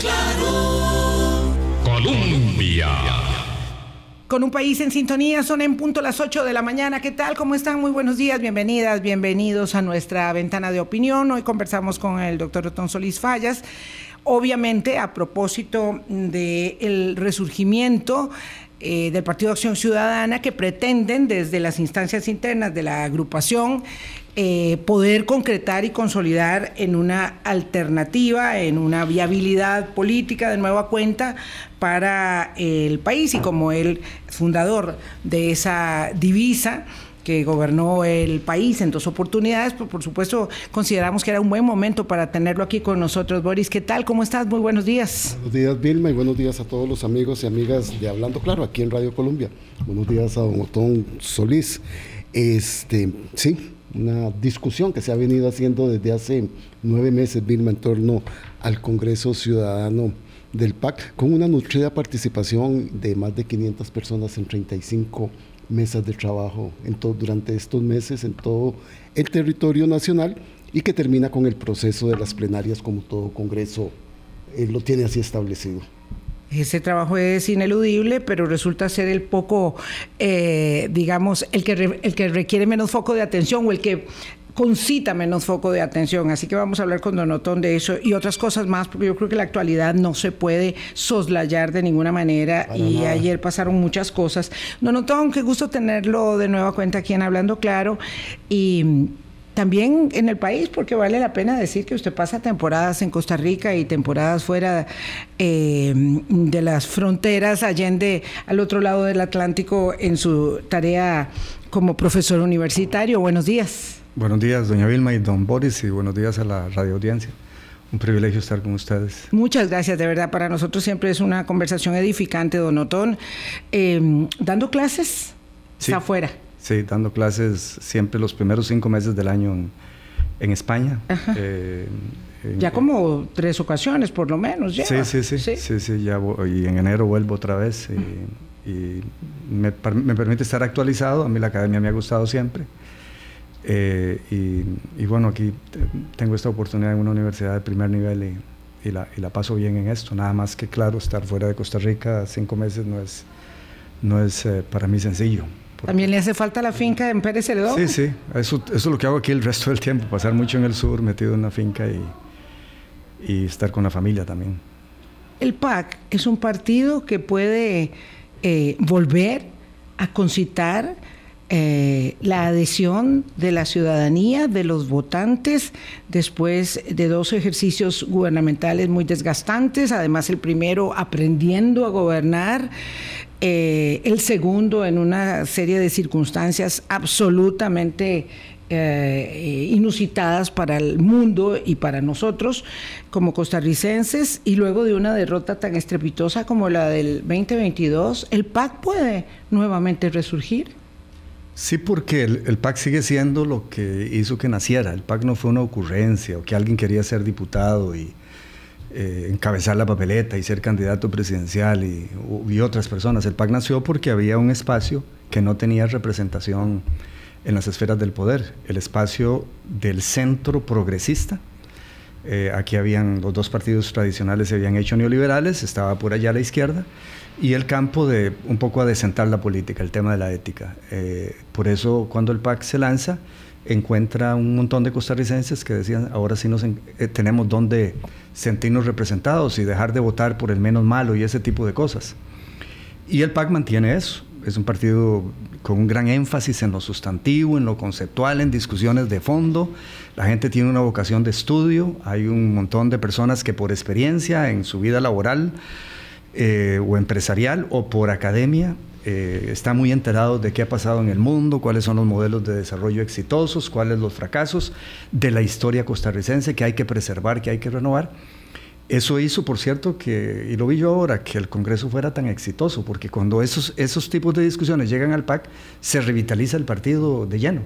claro. Colombia. Con un país en sintonía, son en punto las 8 de la mañana. ¿Qué tal? ¿Cómo están? Muy buenos días, bienvenidas, bienvenidos a nuestra ventana de opinión. Hoy conversamos con el doctor Otón Solís Fallas, obviamente a propósito del resurgimiento eh, del Partido Acción Ciudadana que pretenden desde las instancias internas de la agrupación eh, poder concretar y consolidar en una alternativa, en una viabilidad política de nueva cuenta para el país y como el fundador de esa divisa que gobernó el país en dos oportunidades, pues por supuesto consideramos que era un buen momento para tenerlo aquí con nosotros. Boris, ¿qué tal? ¿Cómo estás? Muy buenos días. Buenos días, Vilma, y buenos días a todos los amigos y amigas de Hablando Claro, aquí en Radio Colombia. Buenos días a don Otón Solís. Este, sí, una discusión que se ha venido haciendo desde hace nueve meses, Vilma, en torno al Congreso Ciudadano del PAC, con una nutrida participación de más de 500 personas en 35 mesas de trabajo en todo, durante estos meses en todo el territorio nacional y que termina con el proceso de las plenarias como todo Congreso eh, lo tiene así establecido. Ese trabajo es ineludible, pero resulta ser el poco, eh, digamos, el que, el que requiere menos foco de atención o el que concita menos foco de atención. Así que vamos a hablar con Donotón de eso y otras cosas más, porque yo creo que la actualidad no se puede soslayar de ninguna manera. y ayer pasaron muchas cosas. Donotón, qué gusto tenerlo de nueva cuenta aquí en Hablando Claro. Y también en el país, porque vale la pena decir que usted pasa temporadas en Costa Rica y temporadas fuera eh, de las fronteras, allende al otro lado del Atlántico en su tarea como profesor universitario. Buenos días. Buenos días, doña Vilma y don Boris, y buenos días a la radio audiencia. Un privilegio estar con ustedes. Muchas gracias, de verdad. Para nosotros siempre es una conversación edificante, don Otón. Em, ¿Dando clases? Sí, afuera. Sí, dando clases siempre los primeros cinco meses del año en, España. Eh, ya como tres ocasiones, por lo menos. Sí, sí, sí, sí, sí, ya y en enero vuelvo otra vez y, me, me permite estar actualizado. A mí la academia me ha gustado siempre. Eh, y, bueno, aquí tengo esta oportunidad en una universidad de primer nivel y, la, y, la, paso bien en esto. Nada más que claro, estar fuera de Costa Rica cinco meses no es, no es eh, para mí sencillo. ¿También le hace falta la finca en Pérez Celedón? Sí, sí, eso, eso es lo que hago aquí el resto del tiempo, pasar mucho en el sur, metido en una finca y, y estar con la familia también. El PAC es un partido que puede eh, volver a concitar eh, la adhesión de la ciudadanía, de los votantes, después de dos ejercicios gubernamentales muy desgastantes, además el primero aprendiendo a gobernar, eh, el segundo en una serie de circunstancias absolutamente eh, inusitadas para el mundo y para nosotros como costarricenses y luego de una derrota tan estrepitosa como la del 2022, ¿el PAC puede nuevamente resurgir? Sí, porque el, PAC sigue siendo lo que hizo que naciera. El PAC no fue una ocurrencia o que alguien quería ser diputado y eh, encabezar la papeleta y ser candidato presidencial y, otras personas. El PAC nació porque había un espacio que no tenía representación en las esferas del poder, el espacio del centro progresista. Eh, aquí habían los dos partidos tradicionales se habían hecho neoliberales, estaba por allá a la izquierda y el campo de un poco adecentar la política, el tema de la ética. Eh, por eso cuando el PAC se lanza, encuentra un montón de costarricenses que decían, ahora sí nos tenemos donde sentirnos representados y dejar de votar por el menos malo y ese tipo de cosas. Y el PAC mantiene eso. Es un partido con un gran énfasis en lo sustantivo, en lo conceptual, en discusiones de fondo. La gente tiene una vocación de estudio. Hay un montón de personas que por experiencia en su vida laboral eh, o empresarial o por academia eh, está muy enterado de qué ha pasado en el mundo, cuáles son los modelos de desarrollo exitosos, cuáles los fracasos de la historia costarricense que hay que preservar, que hay que renovar. Eso hizo, por cierto, que, y lo vi yo ahora, que el Congreso fuera tan exitoso, porque cuando esos, esos tipos de discusiones llegan al PAC, se revitaliza el partido de lleno.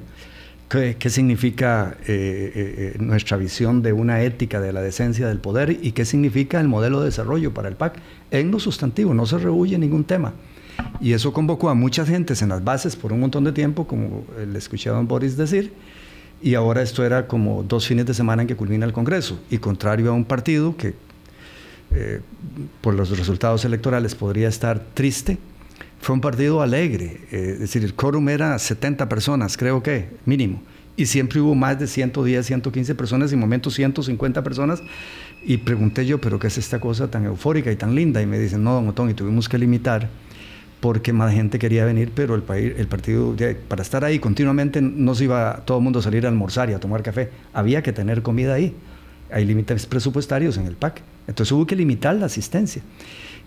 ¿Qué, significa eh, eh, nuestra visión de una ética de la decencia del poder y qué significa el modelo de desarrollo para el PAC? En lo sustantivo, no se rehuye ningún tema. Y eso convocó a muchas gentes en las bases por un montón de tiempo, como le escuché a don Boris decir, y ahora esto era como dos fines de semana en que culmina el Congreso, y contrario a un partido que eh, por los resultados electorales podría estar triste, fue un partido alegre. Eh, es decir, el quórum era 70 personas, creo que, mínimo. Y siempre hubo más de 110, 115 personas, y en momentos 150 personas. Y pregunté yo, ¿pero qué es esta cosa tan eufórica y tan linda? Y me dicen, no, don Otón, y tuvimos que limitar porque más gente quería venir, pero el, país, el partido, para estar ahí continuamente, no se iba todo el mundo a salir a almorzar y a tomar café. Había que tener comida ahí. Hay límites presupuestarios en el PAC. Entonces hubo que limitar la asistencia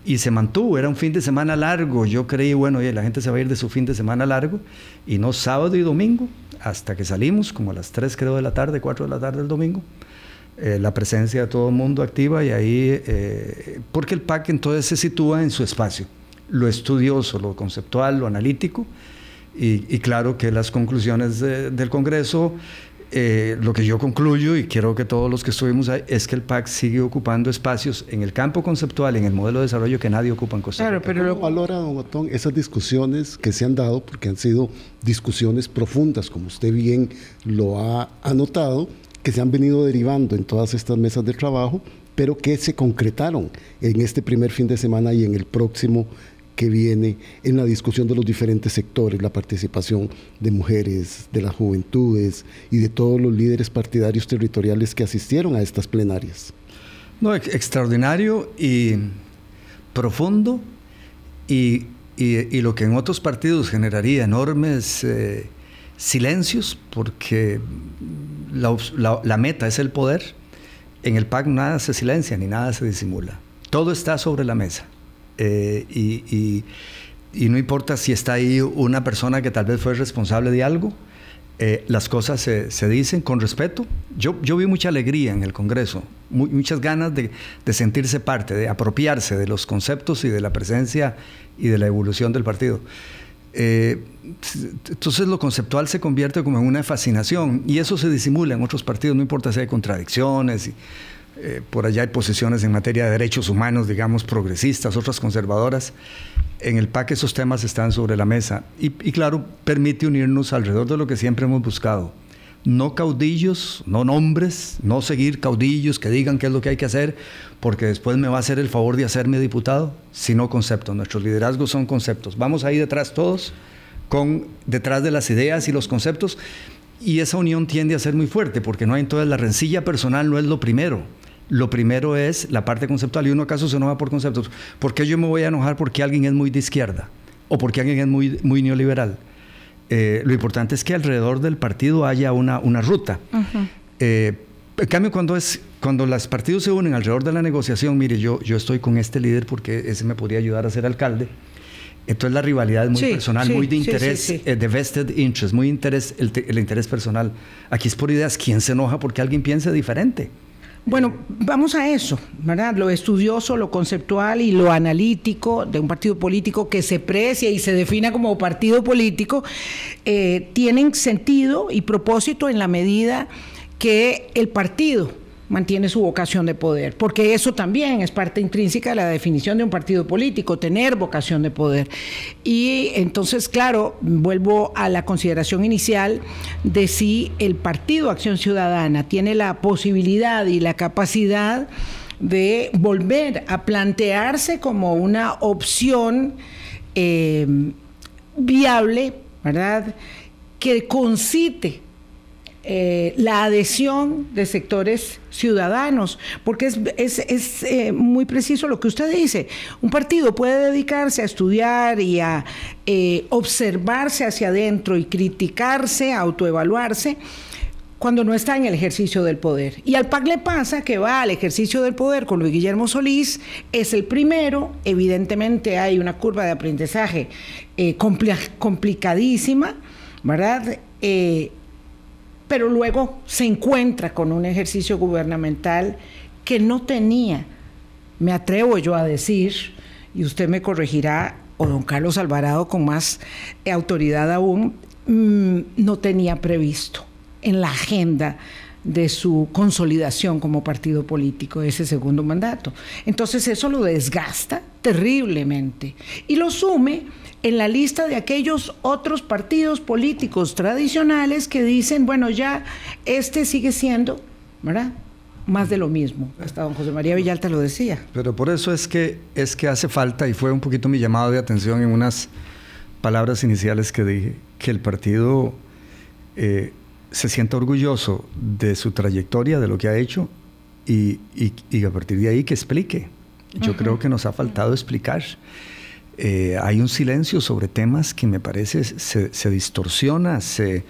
y se mantuvo, era un fin de semana largo, yo creí, bueno, oye, la gente se va a ir de su fin de semana largo, y no sábado y domingo, hasta que salimos, como a las 3 creo de la tarde, 4 de la tarde del domingo, eh, la presencia de todo el mundo activa y ahí, eh, porque el PAC entonces se sitúa en su espacio, lo estudioso, lo conceptual, lo analítico, y, claro que las conclusiones del Congreso eh, lo que yo concluyo, y quiero que todos los que estuvimos ahí, es que el PAC sigue ocupando espacios en el campo conceptual, en el modelo de desarrollo que nadie ocupa en Costa Rica. Claro, pero ¿Cómo valora, don Otón, esas discusiones que se han dado, porque han sido discusiones profundas, como usted bien lo ha anotado, que se han venido derivando en todas estas mesas de trabajo, pero que se concretaron en este primer fin de semana y en el próximo que viene en la discusión de los diferentes sectores, la participación de mujeres, de las juventudes y de todos los líderes partidarios territoriales que asistieron a estas plenarias. No, extraordinario y profundo y, lo que en otros partidos generaría enormes eh, silencios porque la meta es el poder. En el PAC nada se silencia ni nada se disimula. Todo está sobre la mesa. Eh, y, no importa si está ahí una persona que tal vez fue responsable de algo, eh, las cosas se, dicen con respeto. Yo, yo vi mucha alegría en el Congreso, muchas ganas de, sentirse parte, de apropiarse de los conceptos y de la presencia y de la evolución del partido. Eh, entonces lo conceptual se convierte como en una fascinación y eso se disimula en otros partidos, no importa si hay contradicciones. Y, eh, por allá hay posiciones en materia de derechos humanos, digamos, progresistas, otras conservadoras. En el PAC esos temas están sobre la mesa y, claro, permite unirnos alrededor de lo que siempre hemos buscado. No caudillos, no nombres, no seguir caudillos que digan qué es lo que hay que hacer, porque después me va a hacer el favor de hacerme diputado, sino conceptos. Nuestros liderazgos son conceptos. Vamos ahí detrás todos, con, detrás de las ideas y los conceptos, y esa unión tiende a ser muy fuerte, porque no hay entonces la rencilla personal, no es lo primero lo primero es la parte conceptual y uno acaso se enoja por conceptos. ¿Por qué yo me voy a enojar porque alguien es muy de izquierda o porque alguien es muy, muy neoliberal? Eh, lo importante es que alrededor del partido haya una, una ruta. Eh, en cambio, cuando, es, cuando los partidos se unen alrededor de la negociación, mire, yo, yo estoy con este líder porque ese me podría ayudar a ser alcalde. Entonces la rivalidad es muy personal, muy de interés, eh, de vested interest, muy interés, el, el interés personal. Aquí es por ideas. ¿Quién se enoja porque alguien piense diferente? Bueno, vamos a eso, ¿verdad? Lo estudioso, lo conceptual y lo analítico de un partido político que se precia y se defina como partido político, eh, tienen sentido y propósito en la medida que el partido mantiene su vocación de poder, porque eso también es parte intrínseca de la definición de un partido político, tener vocación de poder. Y entonces, claro, vuelvo a la consideración inicial de si el Partido Acción Ciudadana tiene la posibilidad y la capacidad de volver a plantearse como una opción eh, viable, ¿verdad? Que concite eh, la adhesión de sectores ciudadanos, porque es, eh, muy preciso lo que usted dice. Un partido puede dedicarse a estudiar y a eh, observarse hacia adentro y criticarse, autoevaluarse cuando no está en el ejercicio del poder. Y al PAC le pasa que va al ejercicio del poder con Luis Guillermo Solís, es el primero, evidentemente hay una curva de aprendizaje complicadísima, ¿verdad? Pero luego se encuentra con un ejercicio gubernamental que no tenía, me atrevo yo a decir, y usted me corregirá, o don Carlos Alvarado con más autoridad aún, mm, no tenía previsto en la agenda de su consolidación como partido político ese segundo mandato. Entonces eso lo desgasta terriblemente y lo sume en la lista de aquellos otros partidos políticos tradicionales que dicen, bueno, ya este sigue siendo, ¿verdad? más de lo mismo. Hasta don José María Villalta lo decía. Pero por eso es que, es que hace falta, y fue un poquito mi llamado de atención en unas palabras iniciales que dije, que el partido eh, se sienta orgulloso de su trayectoria, de lo que ha hecho, y, a partir de ahí que explique. Yo creo que nos ha faltado explicar. Eh, hay un silencio sobre temas que me parece se, se distorsiona, se,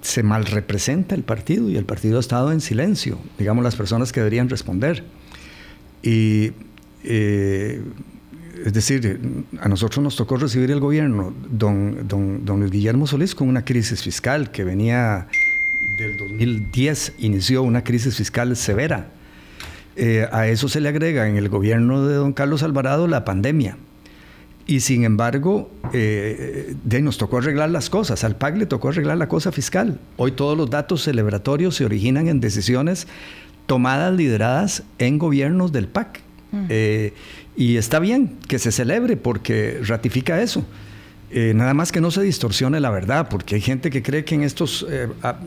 se mal representa el partido y el partido ha estado en silencio, digamos las personas que deberían responder. Y eh, es decir, a nosotros nos tocó recibir el gobierno, don, don, don Luis Guillermo Solís, con una crisis fiscal que venía del 2010, inició una crisis fiscal severa. Eh, a eso se le agrega en el gobierno de don Carlos Alvarado la pandemia y sin embargo, eh, de, nos tocó arreglar las cosas. Al PAC le tocó arreglar la cosa fiscal. Hoy todos los datos celebratorios se originan en decisiones tomadas, lideradas en gobiernos del PAC. Mm. Eh, y está bien que se celebre porque ratifica eso. Eh, nada más que no se distorsione la verdad, porque hay gente que cree que en estos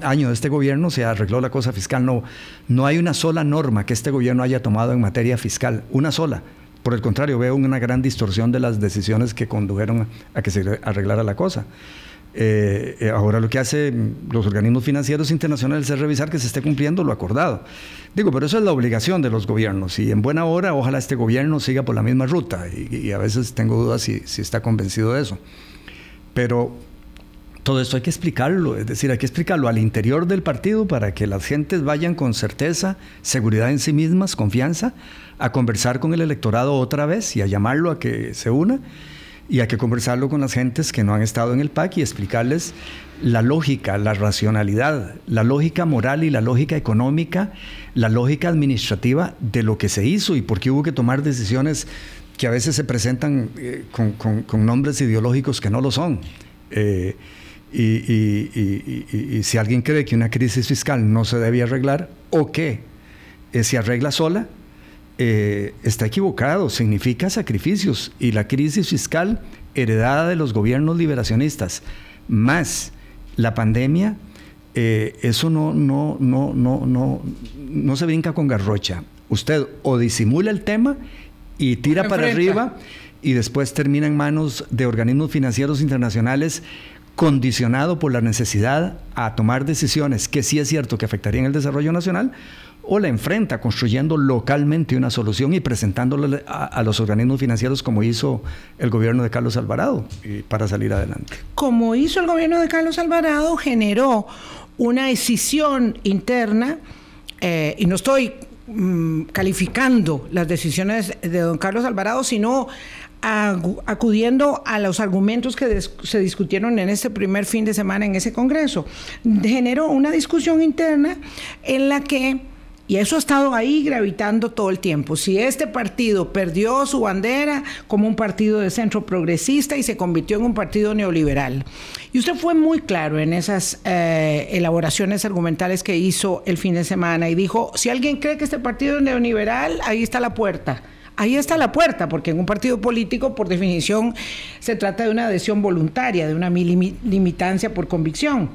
años de este gobierno se arregló la cosa fiscal. No, no hay una sola norma que este gobierno haya tomado en materia fiscal, una sola. Por el contrario, veo una gran distorsión de las decisiones que condujeron a que se arreglara la cosa. Eh, eh, ahora lo que hacen los organismos financieros internacionales es revisar que se esté cumpliendo lo acordado. Digo, pero eso es la obligación de los gobiernos y en buena hora ojalá este gobierno siga por la misma ruta y, a veces tengo dudas si, está convencido de eso. Pero todo esto hay que explicarlo, es decir, hay que explicarlo al interior del partido para que las gentes vayan con certeza, seguridad en sí mismas, confianza, a conversar con el electorado otra vez y a llamarlo a que se una y a que conversarlo con las gentes que no han estado en el PAC y explicarles la lógica, la racionalidad, la lógica moral y la lógica económica, la lógica administrativa de lo que se hizo y por qué hubo que tomar decisiones que a veces se presentan eh, con, nombres ideológicos que no lo son. Eh, y, si alguien cree que una crisis fiscal no se debe arreglar o que eh, se arregla sola, eh, está equivocado, significa sacrificios. Y la crisis fiscal heredada de los gobiernos liberacionistas, más la pandemia, eso no, no, no, no, no, no se brinca con garrocha. Usted o disimula el tema y tira para arriba y después termina en manos de organismos financieros internacionales condicionado por la necesidad a tomar decisiones que sí es cierto que afectarían el desarrollo nacional, o la enfrenta construyendo localmente una solución y presentándole a, los organismos financieros como hizo el gobierno de Carlos Alvarado para salir adelante. Como hizo el gobierno de Carlos Alvarado, generó una decisión interna, eh, y no estoy mm, calificando las decisiones de don Carlos Alvarado, sino acudiendo a los argumentos que se discutieron en este primer fin de semana en ese Congreso. Generó una discusión interna en la que y eso ha estado ahí gravitando todo el tiempo. Si este partido perdió su bandera como un partido de centro progresista y se convirtió en un partido neoliberal. Y usted fue muy claro en esas eh, elaboraciones argumentales que hizo el fin de semana y dijo, si alguien cree que este partido es neoliberal, ahí está la puerta. Ahí está la puerta, porque en un partido político, por definición, se trata de una adhesión voluntaria, de una limitancia por convicción.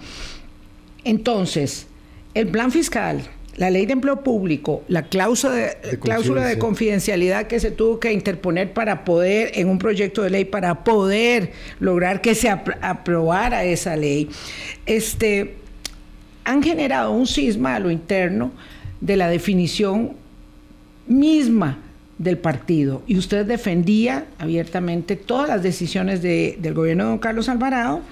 Entonces, el plan fiscal, la ley de empleo público, la cláusula de, cláusula de confidencialidad que se tuvo que interponer para poder, en un proyecto de ley, para poder lograr que se aprobara esa ley, este, han generado un cisma a lo interno de la definición misma del partido y usted defendía abiertamente todas las decisiones del gobierno de don Carlos Alvarado,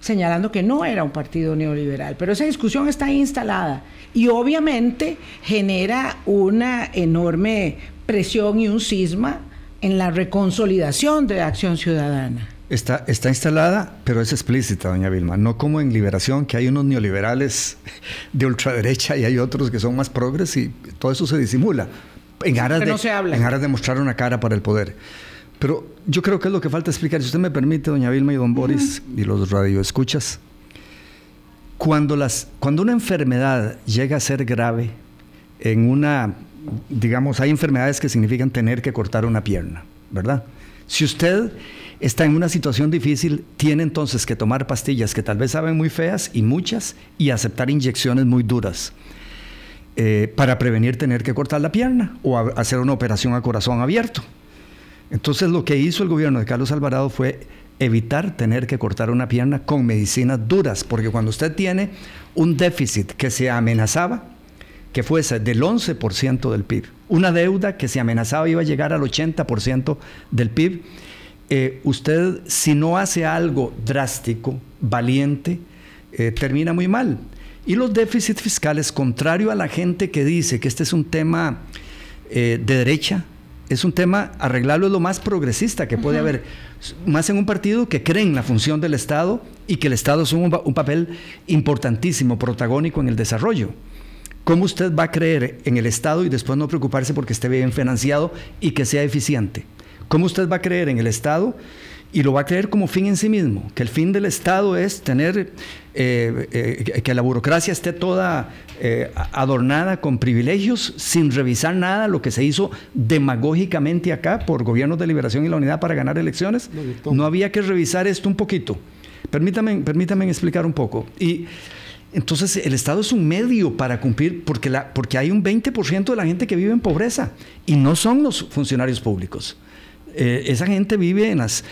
señalando que no era un partido neoliberal. Pero esa discusión está instalada y obviamente genera una enorme presión y un cisma en la reconsolidación de la acción ciudadana. Está, está instalada, pero es explícita, doña Vilma. No como en Liberación, que hay unos neoliberales de ultraderecha y hay otros que son más progres y todo eso se disimula en aras, de, en aras de mostrar una cara para el poder. Pero yo creo que es lo que falta explicar. Si usted me permite, doña Vilma y don Boris y los radioescuchas, cuando, una enfermedad llega a ser grave, en una, digamos, hay enfermedades que significan tener que cortar una pierna, ¿verdad? Si usted está en una situación difícil, tiene entonces que tomar pastillas que tal vez saben muy feas y muchas y aceptar inyecciones muy duras. eh, para prevenir tener que cortar la pierna o hacer una operación a corazón abierto. Entonces lo que hizo el gobierno de Carlos Alvarado fue evitar tener que cortar una pierna con medicinas duras, porque cuando usted tiene un déficit que se amenazaba, que fuese del 11% del PIB, una deuda que se amenazaba iba a llegar al 80% del PIB, eh, usted si no hace algo drástico, valiente, eh, termina muy mal. Y los déficits fiscales, contrario a la gente que dice que este es un tema eh, de derecha, es un tema, arreglarlo es lo más progresista que puede haber, más en un partido que cree en la función del Estado y que el Estado es un, papel importantísimo, protagónico en el desarrollo. ¿Cómo usted va a creer en el Estado y después no preocuparse porque esté bien financiado y que sea eficiente? ¿Cómo usted va a creer en el Estado y lo va a creer como fin en sí mismo, que el fin del Estado es tener, eh, eh, que la burocracia esté toda eh, adornada con privilegios sin revisar nada, lo que se hizo demagógicamente acá por gobiernos de liberación y la unidad para ganar elecciones. No, había que revisar esto un poquito. Permítame, permítame explicar un poco. Y entonces el Estado es un medio para cumplir, porque, la, porque hay un 20% de la gente que vive en pobreza y no son los funcionarios públicos. esa gente vive en las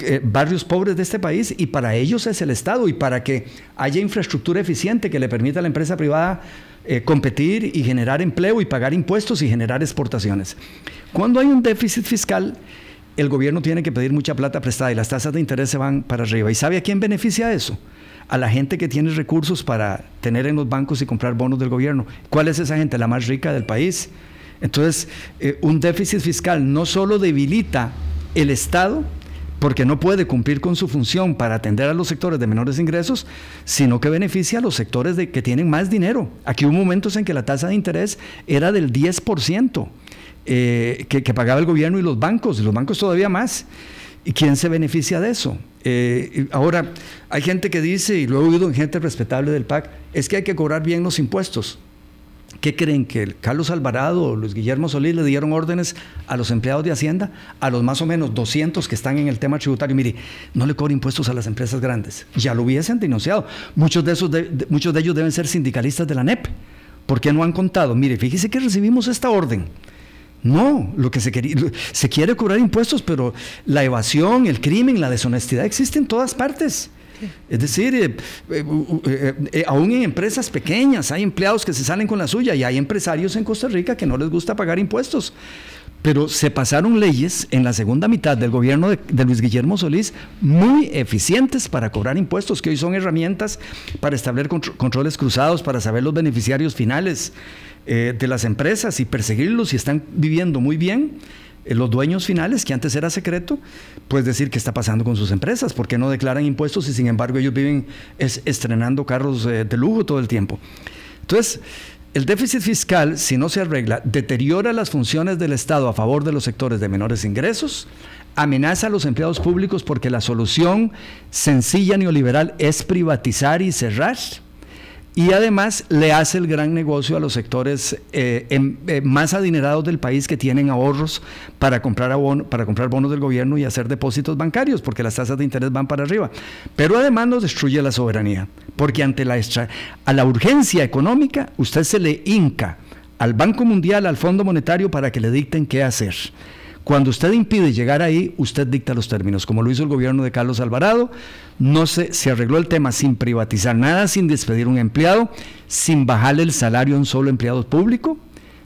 eh, barrios pobres de este país y para ellos es el Estado y para que haya infraestructura eficiente que le permita a la empresa privada eh, competir y generar empleo y pagar impuestos y generar exportaciones. Cuando hay un déficit fiscal, el gobierno tiene que pedir mucha plata prestada y las tasas de interés se van para arriba. ¿Y sabe a quién beneficia eso? A la gente que tiene recursos para tener en los bancos y comprar bonos del gobierno. ¿Cuál es esa gente? La más rica del país. Entonces, eh, un déficit fiscal no solo debilita el Estado, porque no puede cumplir con su función para atender a los sectores de menores ingresos, sino que beneficia a los sectores de, que tienen más dinero. Aquí hubo momentos en que la tasa de interés era del 10%. Eh, que, pagaba el gobierno y los bancos, y los bancos todavía más. ¿Y quién se beneficia de eso? Eh, ahora, hay gente que dice, y lo he oído en gente respetable del PAC, es que hay que cobrar bien los impuestos. ¿Qué creen? ¿Que Carlos Alvarado o Luis Guillermo Solís le dieron órdenes a los empleados de Hacienda, a los más o menos 200 que están en el tema tributario? Mire, no le cobren impuestos a las empresas grandes. Ya lo hubiesen denunciado. Muchos de, esos muchos de ellos deben ser sindicalistas de la NEP. ¿Por qué no han contado? Mire, fíjese que recibimos esta orden. No, lo que se, quería, se quiere cobrar impuestos, pero la evasión, el crimen, la deshonestidad existen en todas partes. Es decir, eh, eh, eh, aún en empresas pequeñas hay empleados que se salen con la suya y hay empresarios en Costa Rica que no les gusta pagar impuestos. Pero se pasaron leyes en la segunda mitad del gobierno de, Luis Guillermo Solís muy eficientes para cobrar impuestos, que hoy son herramientas para establecer controles cruzados, para saber los beneficiarios finales de las empresas y perseguirlos si están viviendo muy bien los dueños finales, que antes era secreto, pues decir qué está pasando con sus empresas, por qué no declaran impuestos y sin embargo ellos viven estrenando carros eh, de lujo todo el tiempo. Entonces, el déficit fiscal, si no se arregla, deteriora las funciones del Estado a favor de los sectores de menores ingresos, amenaza a los empleados públicos porque la solución sencilla neoliberal es privatizar y cerrar y además le hace el gran negocio a los sectores eh, eh, más adinerados del país que tienen ahorros para comprar, para comprar bonos del gobierno y hacer depósitos bancarios, porque las tasas de interés van para arriba. Pero además nos destruye la soberanía, porque ante la, a la urgencia económica usted se le hinca al Banco Mundial, al Fondo Monetario, para que le dicten qué hacer. Cuando usted impide llegar ahí, usted dicta los términos, como lo hizo el gobierno de Carlos Alvarado. No se, se arregló el tema sin privatizar nada, sin despedir un empleado, sin bajarle el salario a un solo empleado público.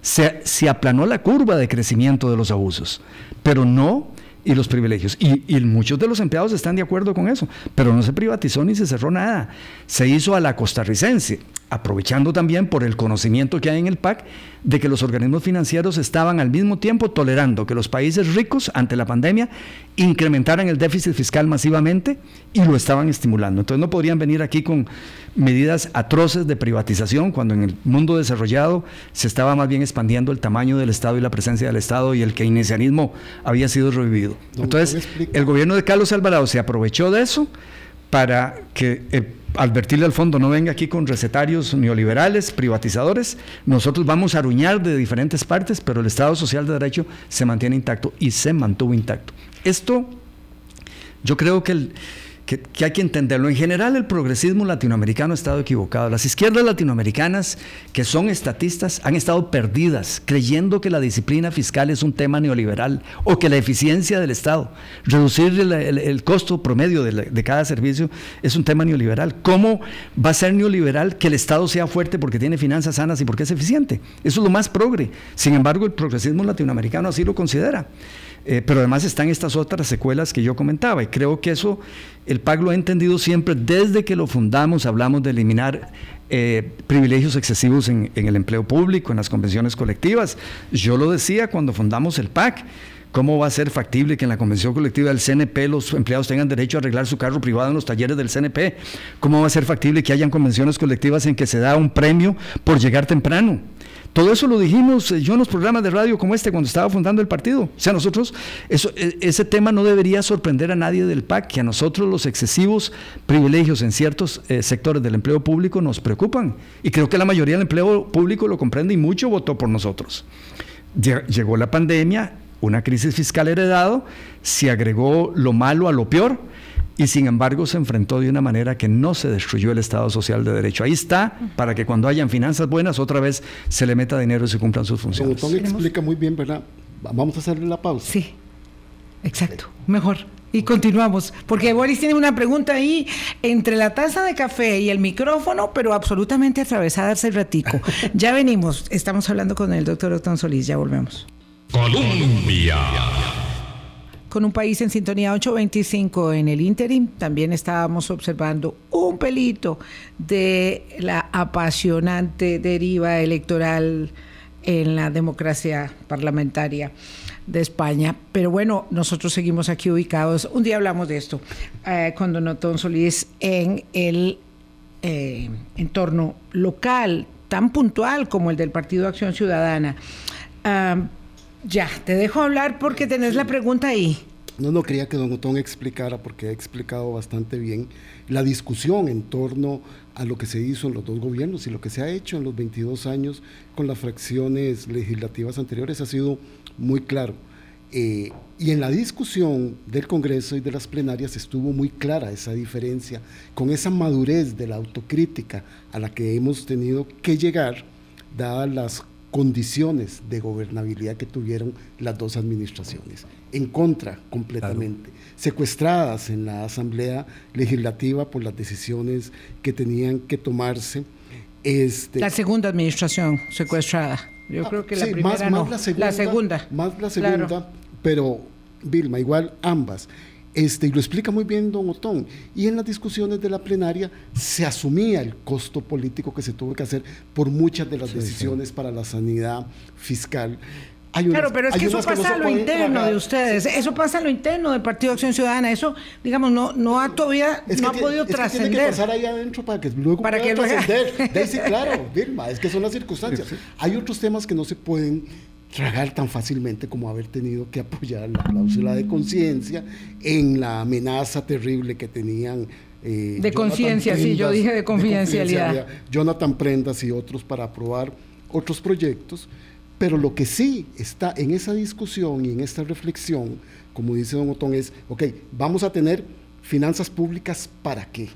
Se, se aplanó la curva de crecimiento de los abusos, pero no y los privilegios. Y, y, muchos de los empleados están de acuerdo con eso, pero no se privatizó ni se cerró nada. Se hizo a la costarricense aprovechando también por el conocimiento que hay en el PAC de que los organismos financieros estaban al mismo tiempo tolerando que los países ricos ante la pandemia incrementaran el déficit fiscal masivamente y lo estaban estimulando. Entonces no podrían venir aquí con medidas atroces de privatización cuando en el mundo desarrollado se estaba más bien expandiendo el tamaño del Estado y la presencia del Estado y el keynesianismo había sido revivido. Entonces el gobierno de Carlos Alvarado se aprovechó de eso para que eh, advertirle al fondo, no venga aquí con recetarios neoliberales, privatizadores, nosotros vamos a aruñar de diferentes partes, pero el Estado Social de Derecho se mantiene intacto y se mantuvo intacto. Esto, yo creo que que, hay que entenderlo. En general, el progresismo latinoamericano ha estado equivocado. Las izquierdas latinoamericanas, que son estatistas, han estado perdidas, creyendo que la disciplina fiscal es un tema neoliberal o que la eficiencia del Estado, reducir el, costo promedio de, de, cada servicio, es un tema neoliberal. ¿Cómo va a ser neoliberal que el Estado sea fuerte porque tiene finanzas sanas y porque es eficiente? Eso es lo más progre. Sin embargo, el progresismo latinoamericano así lo considera. Eh, pero además están estas otras secuelas que yo comentaba y creo que eso el PAC lo ha entendido siempre desde que lo fundamos, hablamos de eliminar eh, privilegios excesivos en, el empleo público, en las convenciones colectivas. Yo lo decía cuando fundamos el PAC. ¿Cómo va a ser factible que en la convención colectiva del CNP los empleados tengan derecho a arreglar su carro privado en los talleres del CNP? ¿Cómo va a ser factible que hayan convenciones colectivas en que se da un premio por llegar temprano? Todo eso lo dijimos eh, yo en los programas de radio como este cuando estaba fundando el partido. O sea, nosotros, e, ese tema no debería sorprender a nadie del PAC, que a nosotros los excesivos privilegios en ciertos eh, sectores del empleo público nos preocupan. Y creo que la mayoría del empleo público lo comprende y mucho votó por nosotros. Llegó la pandemia, una crisis fiscal heredado, se agregó lo malo a lo peor y sin embargo se enfrentó de una manera que no se destruyó el Estado Social de Derecho. Ahí está, para que cuando hayan finanzas buenas, otra vez se le meta dinero y se cumplan sus funciones. Como explica muy bien, ¿verdad? Vamos a hacerle la pausa. Sí, exacto, mejor. Y continuamos, porque Boris tiene una pregunta ahí entre la taza de café y el micrófono, pero absolutamente atravesada hace ratico. ya venimos, estamos hablando con el doctor Otón Solís, ya volvemos. Colombia con un país en sintonía 825 en el interim. También estábamos observando un pelito de la apasionante deriva electoral en la democracia parlamentaria de España. Pero bueno, nosotros seguimos aquí ubicados. Un día hablamos de esto eh, con Solís en el eh, entorno local, tan puntual como el del Partido Acción Ciudadana. Ah, ya, te dejo hablar porque tenés la pregunta ahí. No, no quería que don Otón explicara, porque ha explicado bastante bien la discusión en torno a lo que se hizo en los dos gobiernos y lo que se ha hecho en los 22 años con las fracciones legislativas anteriores ha sido muy claro. Eh, y en la discusión del Congreso y de las plenarias estuvo muy clara esa diferencia, con esa madurez de la autocrítica a la que hemos tenido que llegar, dadas las condiciones de gobernabilidad que tuvieron las dos administraciones, en contra completamente, secuestradas en la Asamblea Legislativa por las decisiones que tenían que tomarse. Este, la segunda administración secuestrada. Yo ah, creo que la primera más, la segunda, la segunda. Más la segunda, pero Vilma, igual ambas. Este, y lo explica muy bien don Otón. Y en las discusiones de la plenaria se asumía el costo político que se tuvo que hacer por muchas de las decisiones para la sanidad fiscal. claro, pero es que eso pasa a lo interno de ustedes, eso pasa a lo interno del Partido Acción Ciudadana, eso, digamos, no, no ha todavía, no ha podido trascender. Tiene que pasar ahí adentro para que luego para pueda trascender. sí, claro, Vilma, es que son las circunstancias. Hay otros temas que no se pueden tragar tan fácilmente como haber tenido que apoyar la cláusula de conciencia en la amenaza terrible que tenían. Eh, de conciencia, sí, yo dije de confidencialidad. Jonathan Prendas y otros para aprobar otros proyectos, pero lo que sí está en esa discusión y en esta reflexión, como dice don Otón, es, ok, vamos a tener finanzas públicas para qué?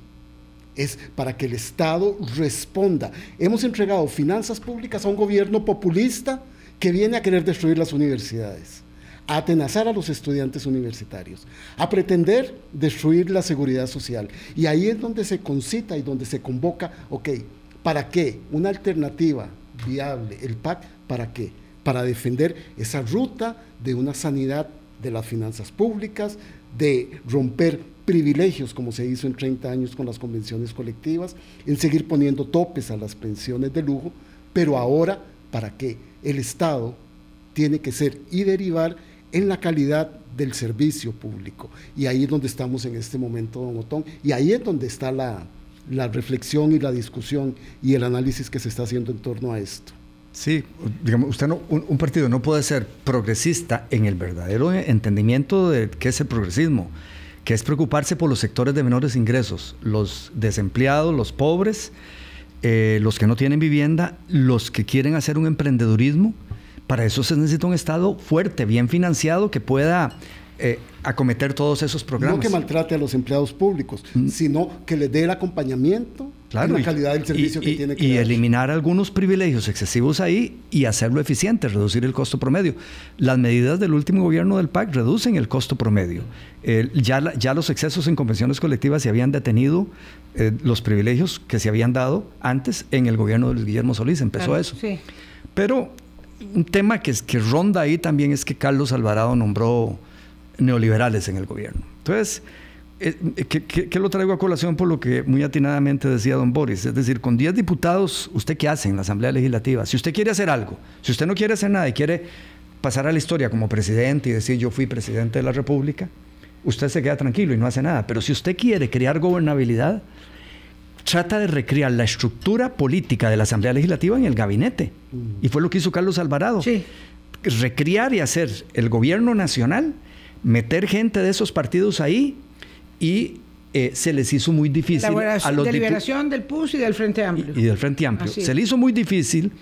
es para que el Estado responda. Hemos entregado finanzas públicas a un gobierno populista que viene a querer destruir las universidades, a atenazar a los estudiantes universitarios, a pretender destruir la seguridad social. Y ahí es donde se concita y donde se convoca, ok, ¿para qué? Una alternativa viable, el PAC, ¿para qué? Para defender esa ruta de una sanidad de las finanzas públicas, de romper privilegios como se hizo en 30 años con las convenciones colectivas, en seguir poniendo topes a las pensiones de lujo, pero ahora, ¿para qué? el Estado tiene que ser y derivar en la calidad del servicio público. Y ahí es donde estamos en este momento, don Otón, y ahí es donde está la, reflexión y la discusión y el análisis que se está haciendo en torno a esto. Sí, digamos, usted no, un, partido no puede ser progresista en el verdadero entendimiento de qué es el progresismo, que es preocuparse por los sectores de menores ingresos, los desempleados, los pobres, eh, los que no tienen vivienda, los que quieren hacer un emprendedurismo. Para eso se necesita un Estado fuerte, bien financiado, que pueda eh, acometer todos esos programas. No que maltrate a los empleados públicos, mm. sino que les dé el acompañamiento claro, la calidad del servicio que tiene que Y eliminar algunos privilegios excesivos ahí y hacerlo eficiente, reducir el costo promedio. Las medidas del último gobierno del PAC reducen el costo promedio. ya, ya los excesos en convenciones colectivas se habían detenido, eh, los privilegios que se habían dado antes en el gobierno de Luis Guillermo Solís, empezó eso. Pero un tema que, que ronda ahí también es que Carlos Alvarado nombró neoliberales en el gobierno. Entonces, eh, ¿qué, lo traigo a colación por lo que muy atinadamente decía don Boris? Es decir, con 10 diputados, ¿usted qué hace en la Asamblea Legislativa? Si usted quiere hacer algo, si usted no quiere hacer nada y quiere pasar a la historia como presidente y decir yo fui presidente de la República, usted se queda tranquilo y no hace nada. Pero si usted quiere crear gobernabilidad, trata de recrear la estructura política de la Asamblea Legislativa en el gabinete. Y fue lo que hizo Carlos Alvarado. Sí. Recrear y hacer el gobierno nacional meter gente de esos partidos ahí y eh, se les hizo muy difícil a los deliberación del PUS y del Frente Amplio. Y, del Frente Amplio. Se le hizo muy difícil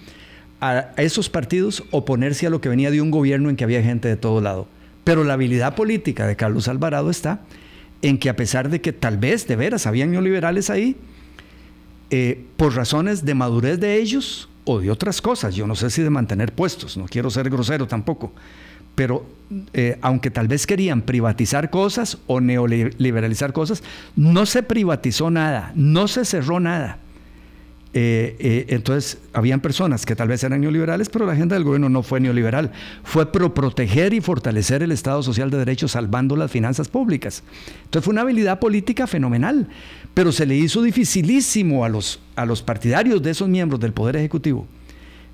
a, esos partidos oponerse a lo que venía de un gobierno en que había gente de todo lado. Pero la habilidad política de Carlos Alvarado está en que a pesar de que tal vez de veras habían neoliberales ahí, eh, por razones de madurez de ellos o de otras cosas, yo no sé si de mantener puestos, no quiero ser grosero tampoco, pero eh, aunque tal vez querían privatizar cosas o neoliberalizar cosas, no se privatizó nada, no se cerró nada. Eh, eh, entonces, habían personas que tal vez eran neoliberales, pero la agenda del gobierno no fue neoliberal, fue pro proteger y fortalecer el Estado Social de Derecho salvando las finanzas públicas. Entonces fue una habilidad política fenomenal, pero se le hizo dificilísimo a los, a los partidarios de esos miembros del Poder Ejecutivo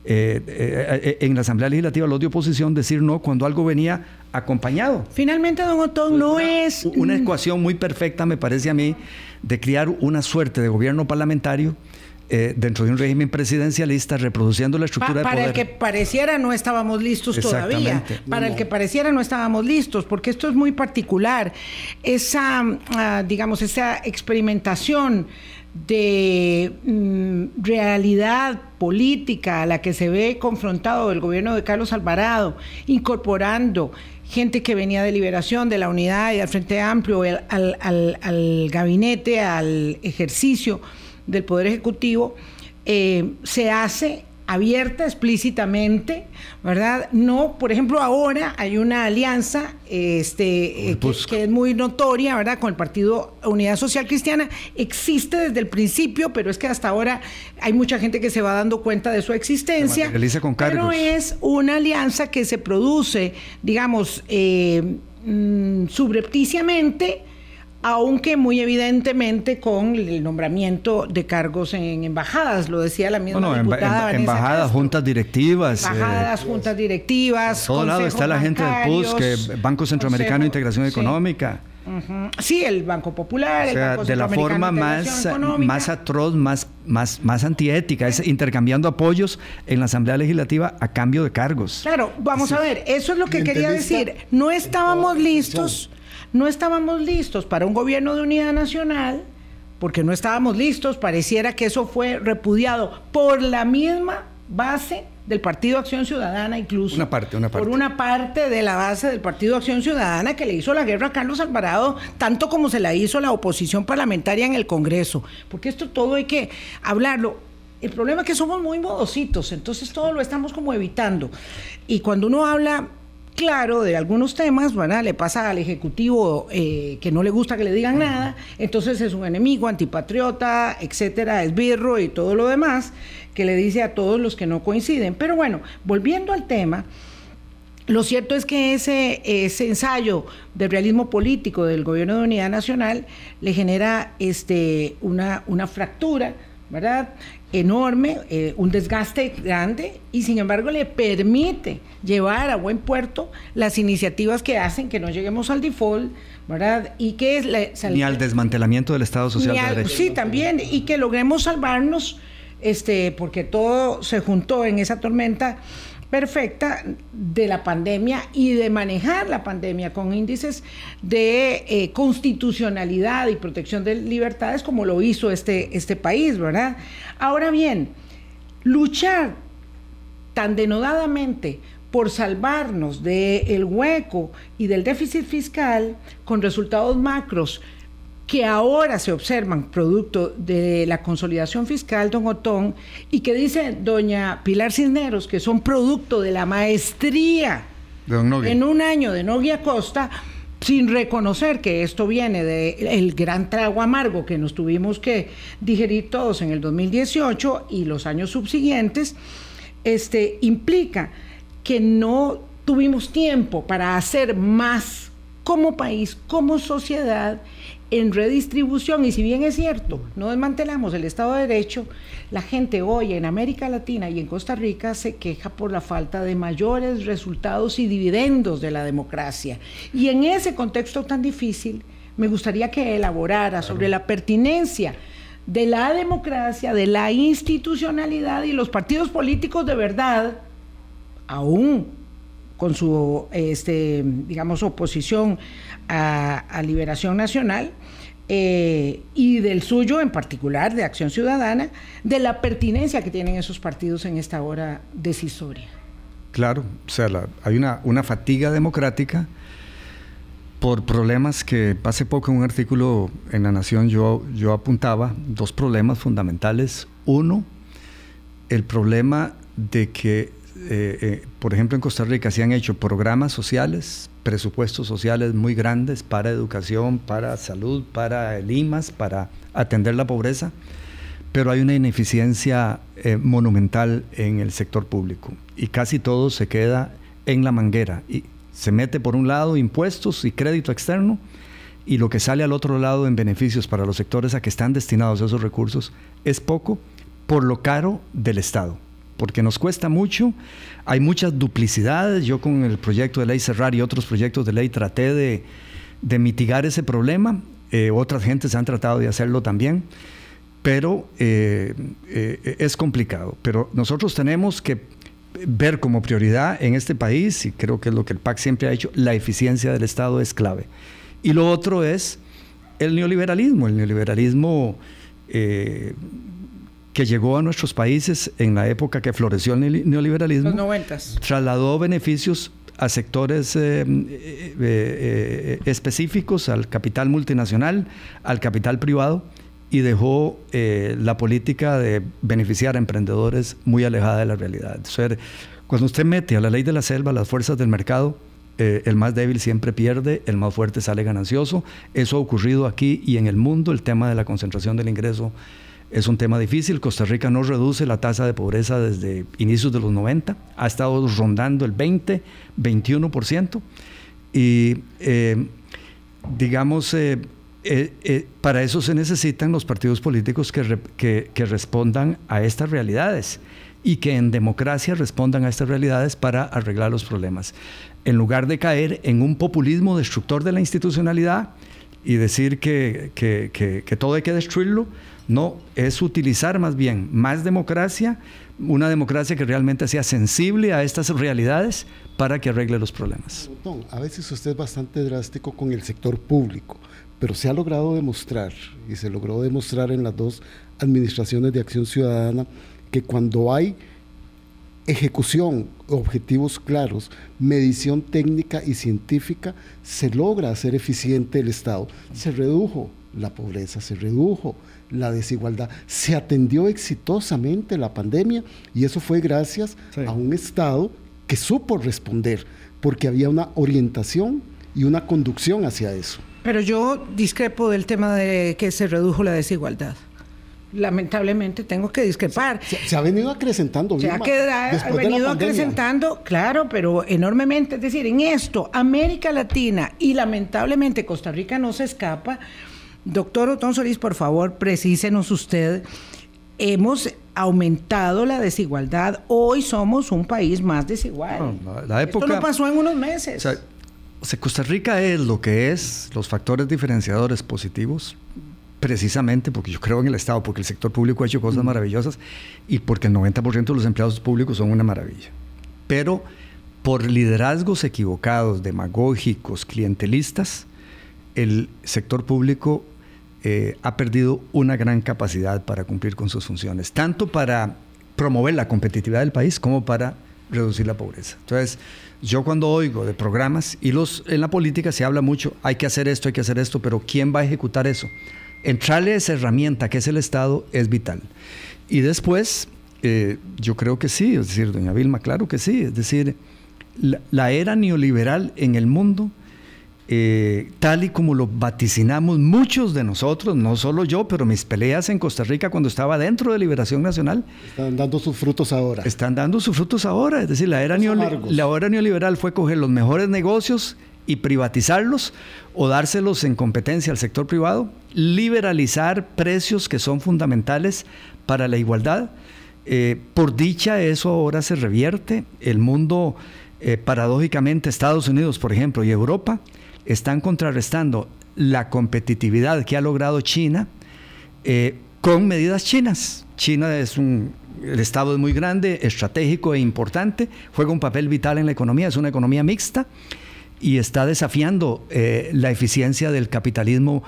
eh, eh, eh, en la Asamblea Legislativa, los de oposición, decir no cuando algo venía acompañado. Finalmente, don Otón, no es... Una ecuación muy perfecta, me parece a mí, de crear una suerte de gobierno parlamentario dentro de un régimen presidencialista reproduciendo la estructura de poder. Para el que pareciera no estábamos listos todavía. Para el que pareciera no estábamos listos, porque esto es muy particular. Esa, ah, digamos, esa experimentación de mm, realidad política a la que se ve confrontado el gobierno de Carlos Alvarado, incorporando gente que venía de liberación, de la unidad y al Frente Amplio, al, gabinete, al ejercicio del Poder Ejecutivo, eh, se hace abierta explícitamente, ¿verdad? No, por ejemplo, ahora hay una alianza este, eh, que, es muy notoria, ¿verdad? Con el Partido Unidad Social Cristiana. Existe desde el principio, pero es que hasta ahora hay mucha gente que se va dando cuenta de su existencia. Con pero es una alianza que se produce, digamos, eh, mm, subrepticiamente aunque muy evidentemente con el nombramiento de cargos en embajadas, lo decía la misma no, diputada embajadas, juntas directivas. Embajadas, eh, juntas directivas. Todo lado está la gente del PUS, que Banco Centroamericano de Integración Económica. Sí, el Banco Popular, el Banco de la forma más, más atroz, más, más, más antiética, es intercambiando apoyos en la Asamblea Legislativa a cambio de cargos. Claro, vamos a ver, eso es lo que quería decir. No estábamos listos no estábamos listos para un gobierno de unidad nacional, porque no estábamos listos, pareciera que eso fue repudiado por la misma base del Partido Acción Ciudadana, incluso. Una parte, una parte. Por una parte de la base del Partido Acción Ciudadana que le hizo la guerra a Carlos Alvarado, tanto como se la hizo la oposición parlamentaria en el Congreso. Porque esto todo hay que hablarlo. El problema es que somos muy modositos, entonces todo lo estamos como evitando. Y cuando uno habla claro de algunos temas, ¿verdad? Le pasa al Ejecutivo eh, que no le gusta que le digan nada, entonces es un enemigo, antipatriota, etcétera, esbirro y todo lo demás, que le dice a todos los que no coinciden. Pero bueno, volviendo al tema, lo cierto es que ese, ese ensayo de realismo político del gobierno de unidad nacional le genera este, una, una fractura, ¿verdad? Enorme, eh, un desgaste grande y sin embargo le permite llevar a buen puerto las iniciativas que hacen que no lleguemos al default, ¿verdad? Y que es ni al desmantelamiento del Estado Social de Derecho. Sí, también y que logremos salvarnos este porque todo se juntó en esa tormenta perfecta de la pandemia y de manejar la pandemia con índices de eh, constitucionalidad y protección de libertades como lo hizo este, este país, ¿verdad? Ahora bien, luchar tan denodadamente por salvarnos del hueco y del déficit fiscal con resultados macros que ahora se observan producto de la consolidación fiscal, don Otón, y que dice doña Pilar Cisneros que son producto de la maestría en un año de Novia Costa, sin reconocer que esto viene del gran trago amargo que nos tuvimos que digerir todos en el 2018 y los años subsiguientes, este, implica que no tuvimos tiempo para hacer más como país, como sociedad, en redistribución. Y si bien es cierto, no desmantelamos el Estado de Derecho, la gente hoy en América Latina y en Costa Rica se queja por la falta de mayores resultados y dividendos de la democracia. Y en ese contexto tan difícil, me gustaría que elaborara sobre la pertinencia de la democracia, de la institucionalidad y los partidos políticos de verdad, aún con su, este, digamos, oposición a, Liberación Nacional, eh, y del suyo en particular, de Acción Ciudadana, de la pertinencia que tienen esos partidos en esta hora decisoria. Claro, o sea, hay una, una, fatiga democrática por problemas que hace poco en un artículo en La Nación yo, yo apuntaba, dos problemas fundamentales. Uno, el problema de que eh, eh, por ejemplo, en Costa Rica se han hecho programas sociales, presupuestos sociales muy grandes para educación, para salud, para limas, para atender la pobreza, pero hay una ineficiencia eh, monumental en el sector público y casi todo se queda en la manguera y se mete por un lado impuestos y crédito externo y lo que sale al otro lado en beneficios para los sectores a que están destinados esos recursos es poco por lo caro del Estado porque nos cuesta mucho, hay muchas duplicidades, yo con el proyecto de ley Cerrar y otros proyectos de ley traté de, mitigar ese problema, eh, otras gentes han tratado de hacerlo también, pero eh, eh, es complicado. Pero nosotros tenemos que ver como prioridad en este país, y creo que es lo que el PAC siempre ha hecho, la eficiencia del Estado es clave. Y lo otro es el neoliberalismo. El neoliberalismo que llegó a nuestros países en la época que floreció el neoliberalismo. Los Trasladó beneficios a sectores eh, eh, eh, específicos, al capital multinacional, al capital privado, y dejó la política de beneficiar a emprendedores muy alejada de la realidad. cuando usted mete a la ley de la selva las fuerzas del mercado, el más débil siempre pierde, el más fuerte sale ganancioso. Eso ha ocurrido aquí y en el mundo, el tema de la concentración del ingreso es un tema difícil. Costa Rica no reduce la tasa de pobreza desde inicios de los 90. Ha estado rondando el 20, 21%. Y eh, digamos, eh, eh, para eso se necesitan los partidos políticos que, que, respondan a estas realidades y que en democracia respondan a estas realidades para arreglar los problemas. En lugar de caer en un populismo destructor de la institucionalidad y decir que, que todo hay que destruirlo, no, es utilizar más bien más democracia, una democracia que realmente sea sensible a estas realidades para que arregle los problemas. A veces usted es bastante drástico con el sector público, pero se ha logrado demostrar, y se logró demostrar en las dos administraciones de acción ciudadana, que cuando hay ejecución, objetivos claros, medición técnica y científica, se logra hacer eficiente el Estado. Se redujo la pobreza, se redujo la desigualdad. Se atendió exitosamente la pandemia y eso fue gracias a un Estado que supo responder, porque había una orientación y una conducción hacia eso. Pero yo discrepo del tema de que se redujo la desigualdad. Lamentablemente tengo que discrepar. Se, ha venido acrecentando. Se ha, venido acrecentando, claro, pero enormemente. Es decir, en esto, América Latina y lamentablemente Costa Rica no se escapa Doctor Otón Solís, por favor, precísenos usted. Hemos aumentado la desigualdad. Hoy somos un país más desigual. la época, Esto no pasó en unos meses. O sea, Costa Rica es lo que es, los factores diferenciadores positivos, precisamente porque yo creo en el Estado, porque el sector público ha hecho cosas mm. maravillosas y porque el 90% de los empleados públicos son una maravilla. Pero por liderazgos equivocados, demagógicos, clientelistas, el sector público eh, ha perdido una gran capacidad para cumplir con sus funciones, tanto para promover la competitividad del país como para reducir la pobreza. Entonces, yo cuando oigo de programas, y los, en la política se habla mucho, hay que hacer esto, hay que hacer esto, pero ¿quién va a ejecutar eso? Entrarle esa herramienta que es el Estado es vital. Y después, eh, yo creo que sí, es decir, doña Vilma, claro que sí, es decir, la era neoliberal en el mundo eh, tal y como lo vaticinamos muchos de nosotros, no solo yo, pero mis peleas en Costa Rica cuando estaba dentro de Liberación Nacional. Están dando sus frutos ahora. Están dando sus frutos ahora. Es decir, la era, la era neoliberal fue coger los mejores negocios y privatizarlos o dárselos en competencia al sector privado, liberalizar precios que son fundamentales para la igualdad. Eh, por dicha, eso ahora se revierte. El mundo, eh, paradójicamente, Estados Unidos, por ejemplo, y Europa, están contrarrestando la competitividad que ha logrado China eh, con medidas chinas. China es un, Estado es muy grande, estratégico e importante, juega un papel vital en la economía, es una economía mixta y está desafiando eh, la eficiencia del capitalismo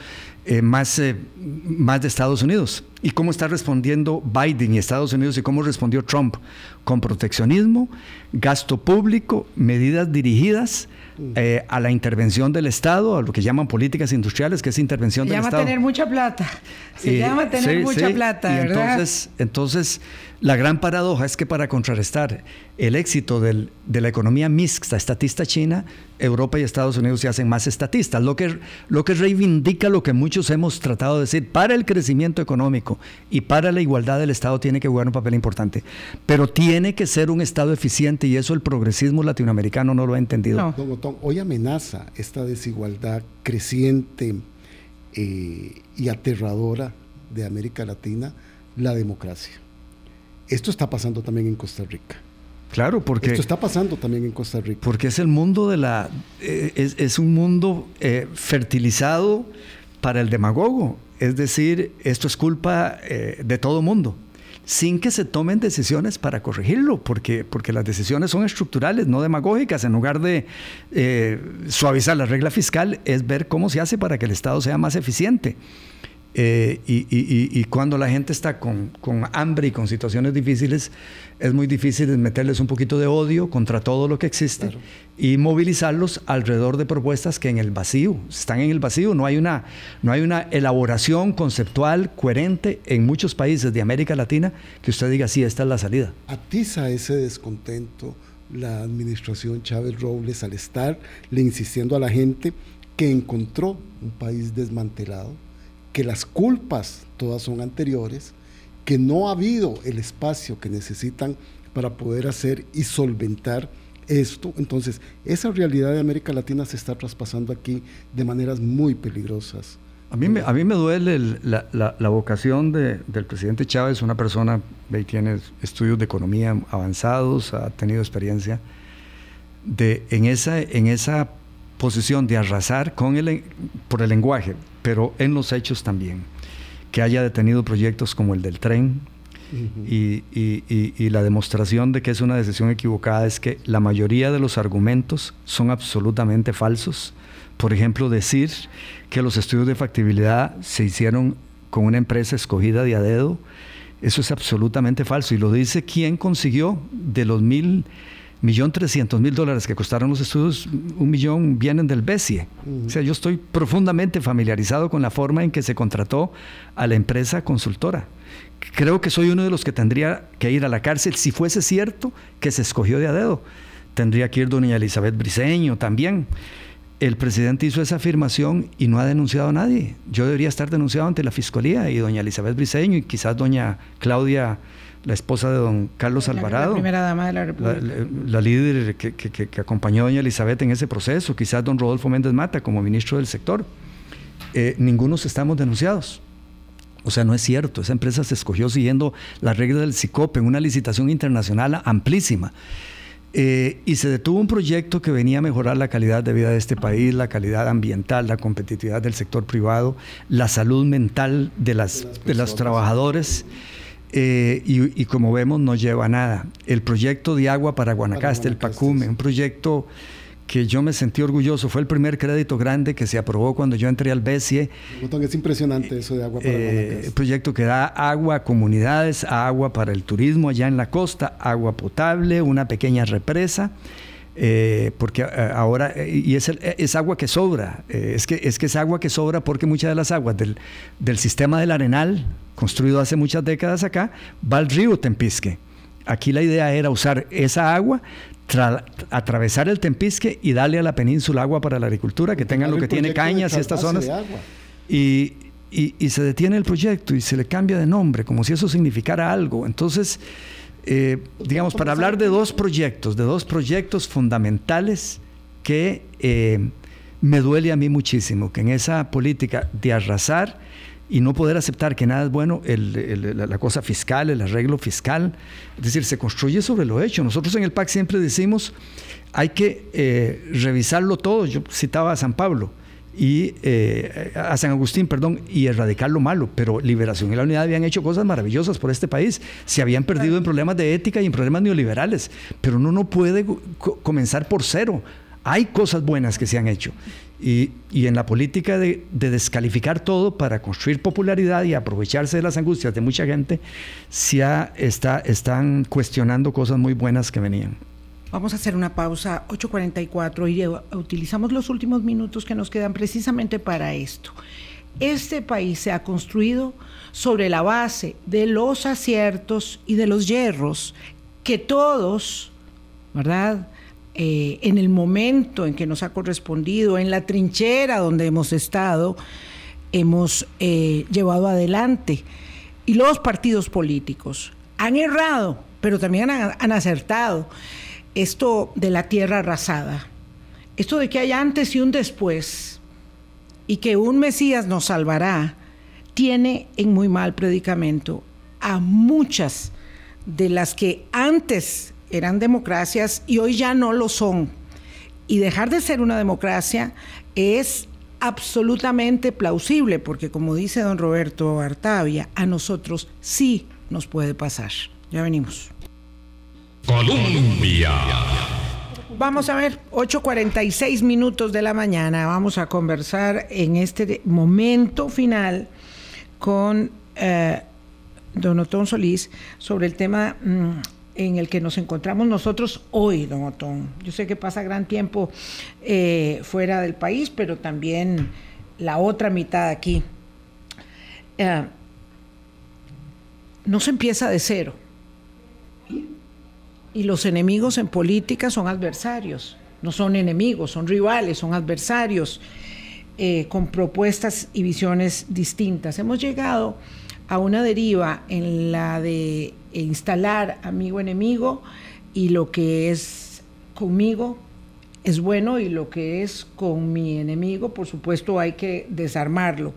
eh, más, más de Estados Unidos. ¿Y cómo está respondiendo Biden y Estados Unidos y cómo respondió Trump? Con proteccionismo, gasto público, medidas dirigidas eh, a la intervención del Estado, a lo que llaman políticas industriales, que es intervención del Estado. Se llama tener mucha plata. Se llama tener mucha plata, ¿verdad? Entonces, entonces, la gran paradoja es que para contrarrestar el éxito del, de la economía mixta estatista china, Europa y Estados Unidos se hacen más estatistas, lo que, lo que reivindica lo que muchos hemos tratado de decir, para el crecimiento económico y para la igualdad del Estado tiene que jugar un papel importante, pero tiene que ser un Estado eficiente y eso el progresismo latinoamericano no lo ha entendido. hoy amenaza esta desigualdad creciente eh, y aterradora de América Latina la democracia. Esto está pasando también en Costa Rica. Claro, porque... Esto está pasando también en Costa Rica. Porque es el mundo de la... Eh, es, un mundo eh, fertilizado para el demagogo. Es decir, esto es culpa eh, de todo mundo, sin que se tomen decisiones para corregirlo, porque, porque las decisiones son estructurales, no demagógicas. En lugar de suavizar la regla fiscal, es ver cómo se hace para que el Estado sea más eficiente. Eh, y, cuando la gente está con, hambre y con situaciones difíciles, es muy difícil meterles un poquito de odio contra todo lo que existe y movilizarlos alrededor de propuestas que en el vacío, están en el vacío, no hay, una, no hay una elaboración conceptual coherente en muchos países de América Latina que usted diga, sí, esta es la salida. Atiza ese descontento la administración Chávez Robles al estar le insistiendo a la gente que encontró un país desmantelado que las culpas todas son anteriores, que no ha habido el espacio que necesitan para poder hacer y solventar esto. Entonces, esa realidad de América Latina se está traspasando aquí de maneras muy peligrosas. A mí me, a mí me duele la, la, vocación de, del presidente Chávez, una persona que tiene estudios de economía avanzados, ha tenido experiencia, de, en, esa, en esa posición de arrasar con el, por el lenguaje, pero en los hechos también. Que haya detenido proyectos como el del tren y, y, la demostración de que es una decisión equivocada es que la mayoría de los argumentos son absolutamente falsos. Por ejemplo, decir que los estudios de factibilidad se hicieron con una empresa escogida de a dedo, eso es absolutamente falso. Y lo dice quien consiguió de los mil millón trescientos mil dólares que costaron los estudios, un millón vienen del BESIE. O sea, yo estoy profundamente familiarizado con la forma en que se contrató a la empresa consultora. Creo que soy uno de los que tendría que ir a la cárcel si fuese cierto que se escogió de a dedo. Tendría que ir doña Elizabeth Briseño también. El presidente hizo esa afirmación y no ha denunciado a nadie. Yo debería estar denunciado ante la fiscalía y doña Elizabeth Briseño y quizás doña Claudia la esposa de don Carlos Alvarado. La primera dama de la República. La, líder que, acompañó a doña Elizabeth en ese proceso, quizás don Rodolfo Méndez Mata como ministro del sector. Eh, ninguno estamos denunciados. O sea, no es cierto. Esa empresa se escogió siguiendo las reglas del CICOP en una licitación internacional amplísima. Eh, y se detuvo un proyecto que venía a mejorar la calidad de vida de este país, la calidad ambiental, la competitividad del sector privado, la salud mental de, las, de los trabajadores. Eh, y, como vemos no lleva a nada. El proyecto de agua para Guanacaste, el PACUME, un proyecto que yo me sentí orgulloso. Fue el primer crédito grande que se aprobó cuando yo entré al BESIE. Es impresionante eso de agua para eh, proyecto que da agua a comunidades, agua para el turismo allá en la costa, agua potable, una pequeña represa. Eh, porque eh, ahora, y es, es, agua que sobra, es, que, es que es agua que sobra porque muchas de las aguas del, del sistema del Arenal, construido hace muchas décadas acá, va al río Tempisque. Aquí la idea era usar esa agua, atravesar el Tempisque y darle a la península agua para la agricultura, que tengan lo que tiene cañas y estas zonas. Y, y, se detiene el proyecto y se le cambia de nombre, como si eso significara algo. Entonces, eh, digamos, para hablar de dos proyectos, de dos proyectos fundamentales que eh, me duele a mí muchísimo, que en esa política de arrasar y no poder aceptar que nada es bueno, la, cosa fiscal, el arreglo fiscal, es decir, se construye sobre lo hecho. Nosotros en el PAC siempre decimos, hay que eh, revisarlo todo. Yo citaba a San Pablo y eh, a San Agustín, perdón, y erradicar lo malo, pero Liberación y la Unidad habían hecho cosas maravillosas por este país, se habían perdido en problemas de ética y en problemas neoliberales, pero uno no puede comenzar por cero. Hay cosas buenas que se han hecho y, en la política de, descalificar todo para construir popularidad y aprovecharse de las angustias de mucha gente, se está, están cuestionando cosas muy buenas que venían. Vamos a hacer una pausa 8.44 y utilizamos los últimos minutos que nos quedan precisamente para esto. Este país se ha construido sobre la base de los aciertos y de los hierros que todos, ¿verdad? Eh, en el momento en que nos ha correspondido, en la trinchera donde hemos estado, hemos eh, llevado adelante. Y los partidos políticos han errado, pero también han, acertado. Esto de la tierra arrasada, esto de que hay antes y un después, y que un Mesías nos salvará, tiene en muy mal predicamento a muchas de las que antes eran democracias y hoy ya no lo son. Y dejar de ser una democracia es absolutamente plausible, porque como dice don Roberto Artavia, a nosotros sí nos puede pasar. Ya venimos. Colombia. Vamos a ver, 8.46 minutos de la mañana. Vamos a conversar en este momento final con eh, don Otón Solís sobre el tema mm, en el que nos encontramos nosotros hoy, don Otón. Yo sé que pasa gran tiempo eh, fuera del país, pero también la otra mitad aquí. Eh, no se empieza de cero. Y los enemigos en política son adversarios, no son enemigos, son rivales, son adversarios, eh, con propuestas y visiones distintas. Hemos llegado a una deriva en la de instalar amigo-enemigo y lo que es conmigo es bueno y lo que es con mi enemigo, por supuesto, hay que desarmarlo.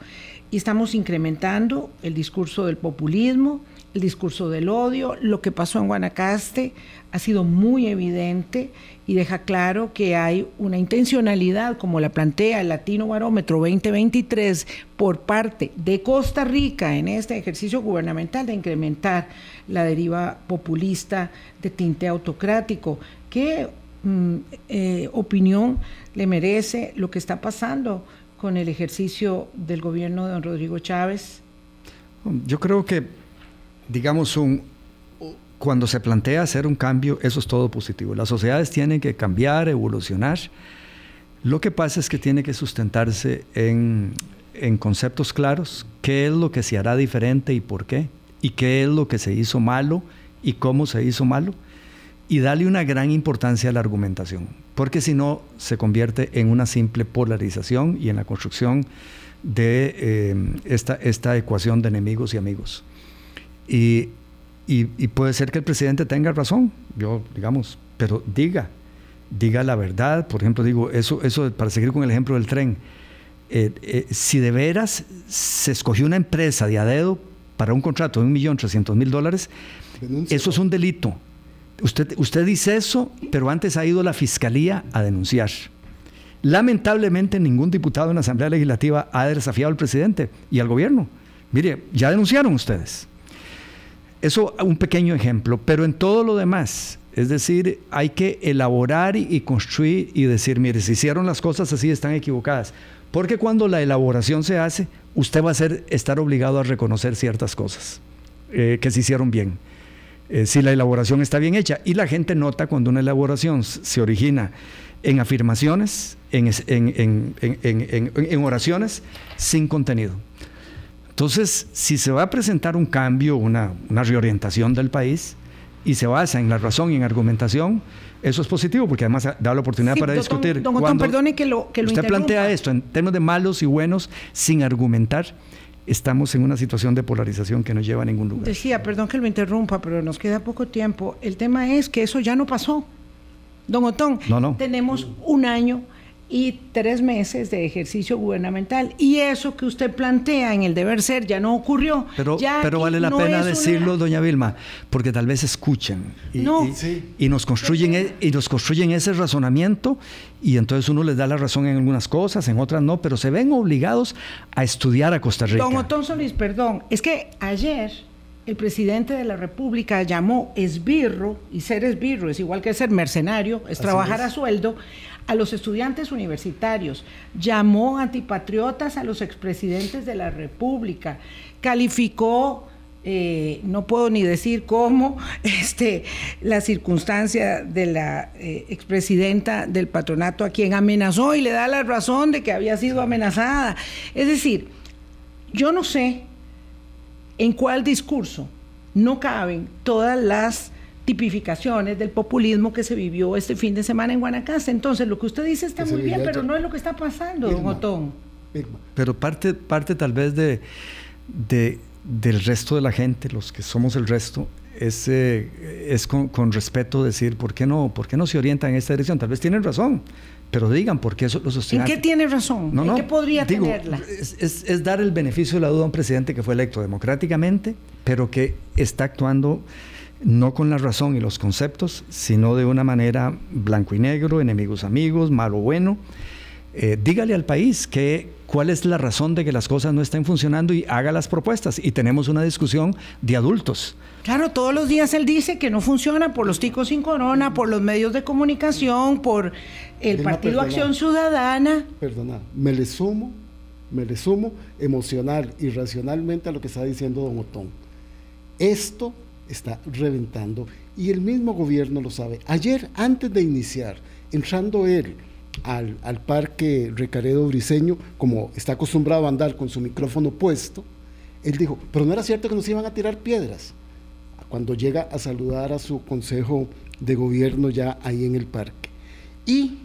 Y estamos incrementando el discurso del populismo, el discurso del odio. Lo que pasó en Guanacaste ha sido muy evidente y deja claro que hay una intencionalidad, como la plantea el Latino Barómetro 2023, por parte de Costa Rica en este ejercicio gubernamental de incrementar la deriva populista de tinte autocrático. ¿Qué mm, eh, opinión le merece lo que está pasando con el ejercicio del gobierno de don Rodrigo Chávez? Yo creo que, digamos, un, cuando se plantea hacer un cambio, eso es todo positivo. Las sociedades tienen que cambiar, evolucionar. Lo que pasa es que tiene que sustentarse en, conceptos claros, qué es lo que se hará diferente y por qué, y qué es lo que se hizo malo y cómo se hizo malo, y darle una gran importancia a la argumentación, porque si no se convierte en una simple polarización y en la construcción de eh, esta, esta ecuación de enemigos y amigos. Y y, puede ser que el presidente tenga razón, yo, digamos, pero diga, diga la verdad. Por ejemplo, digo, eso, eso para seguir con el ejemplo del tren, eh, eh, si de veras se escogió una empresa de a dedo para un contrato de 1.300.000 dólares, eso es un delito. Usted, usted dice eso, pero antes ha ido a la fiscalía a denunciar. Lamentablemente ningún diputado en la Asamblea Legislativa ha desafiado al presidente y al gobierno. Mire, ya denunciaron ustedes. Eso un pequeño ejemplo, pero en todo lo demás, Es decir, hay que elaborar y construir y decir, mire, si hicieron las cosas así, están equivocadas. Porque cuando la elaboración se hace, usted va a ser, estar obligado a reconocer ciertas cosas eh, que se hicieron bien. Eh, si la elaboración está bien hecha. Y la gente nota cuando una elaboración se origina en afirmaciones, en, en oraciones, sin contenido. Entonces, si se va a presentar un cambio, una, una reorientación del país, y se basa en la razón y en argumentación, eso es positivo porque además da la oportunidad para discutir. Don Otón, perdone que lo que Usted plantea esto en términos de malos y buenos sin argumentar. Estamos en una situación de polarización que no lleva a ningún lugar. Decía, perdón que lo interrumpa, pero nos queda poco tiempo. El tema es que eso ya no pasó. Don Otón, no, no. tenemos un año y tres meses de ejercicio gubernamental. Y eso que usted plantea en el deber ser ya no ocurrió. Pero, pero vale la pena decirlo, doña Vilma, porque tal vez escuchen y, y, nos construyen, e, y nos construyen ese razonamiento y entonces uno les da la razón en algunas cosas, en otras no, pero se ven obligados a estudiar a Costa Rica. Don Otón Solís, perdón, es que ayer el presidente de la República llamó esbirro, y ser esbirro es igual que ser mercenario, es trabajar a sueldo, a los estudiantes universitarios, llamó antipatriotas a los expresidentes de la República, calificó, eh, no puedo ni decir cómo, este, la circunstancia de la eh, expresidenta del patronato a quien amenazó y le da la razón de que había sido amenazada. Es decir, yo no sé en cuál discurso no caben todas las tipificaciones del populismo que se vivió este fin de semana en Guanacaste. Entonces, lo que usted dice está muy bien, pero no es lo que está pasando, don Otón. Pero parte, parte tal vez de, del resto de la gente, los que somos el resto, es, eh, es con, respeto decir, ¿por qué, no, ¿por qué no se orientan en esta dirección? Tal vez tienen razón, pero digan por qué eso lo sostienen. ¿En qué tiene razón? ¿En qué podría tenerla? Es, es, dar el beneficio de la duda a un presidente que fue electo democráticamente, pero que está actuando no con la razón y los conceptos, sino de una manera blanco y negro, enemigos amigos, malo bueno. Eh, dígale al país que, cuál es la razón de que las cosas no estén funcionando y haga las propuestas. Y tenemos una discusión de adultos. Claro, todos los días él dice que no funciona por los ticos sin corona, por los medios de comunicación, por el Partido Acción Ciudadana. Perdona, me le sumo, me le sumo emocional y racionalmente a lo que está diciendo don Otón. Esto está reventando y el mismo gobierno lo sabe. Ayer, antes de iniciar, entrando él al, parque Recaredo Briseño, como está acostumbrado a andar con su micrófono puesto, él dijo, pero no era cierto que nos iban a tirar piedras. Cuando llega a saludar a su consejo de gobierno ya ahí en el parque. Y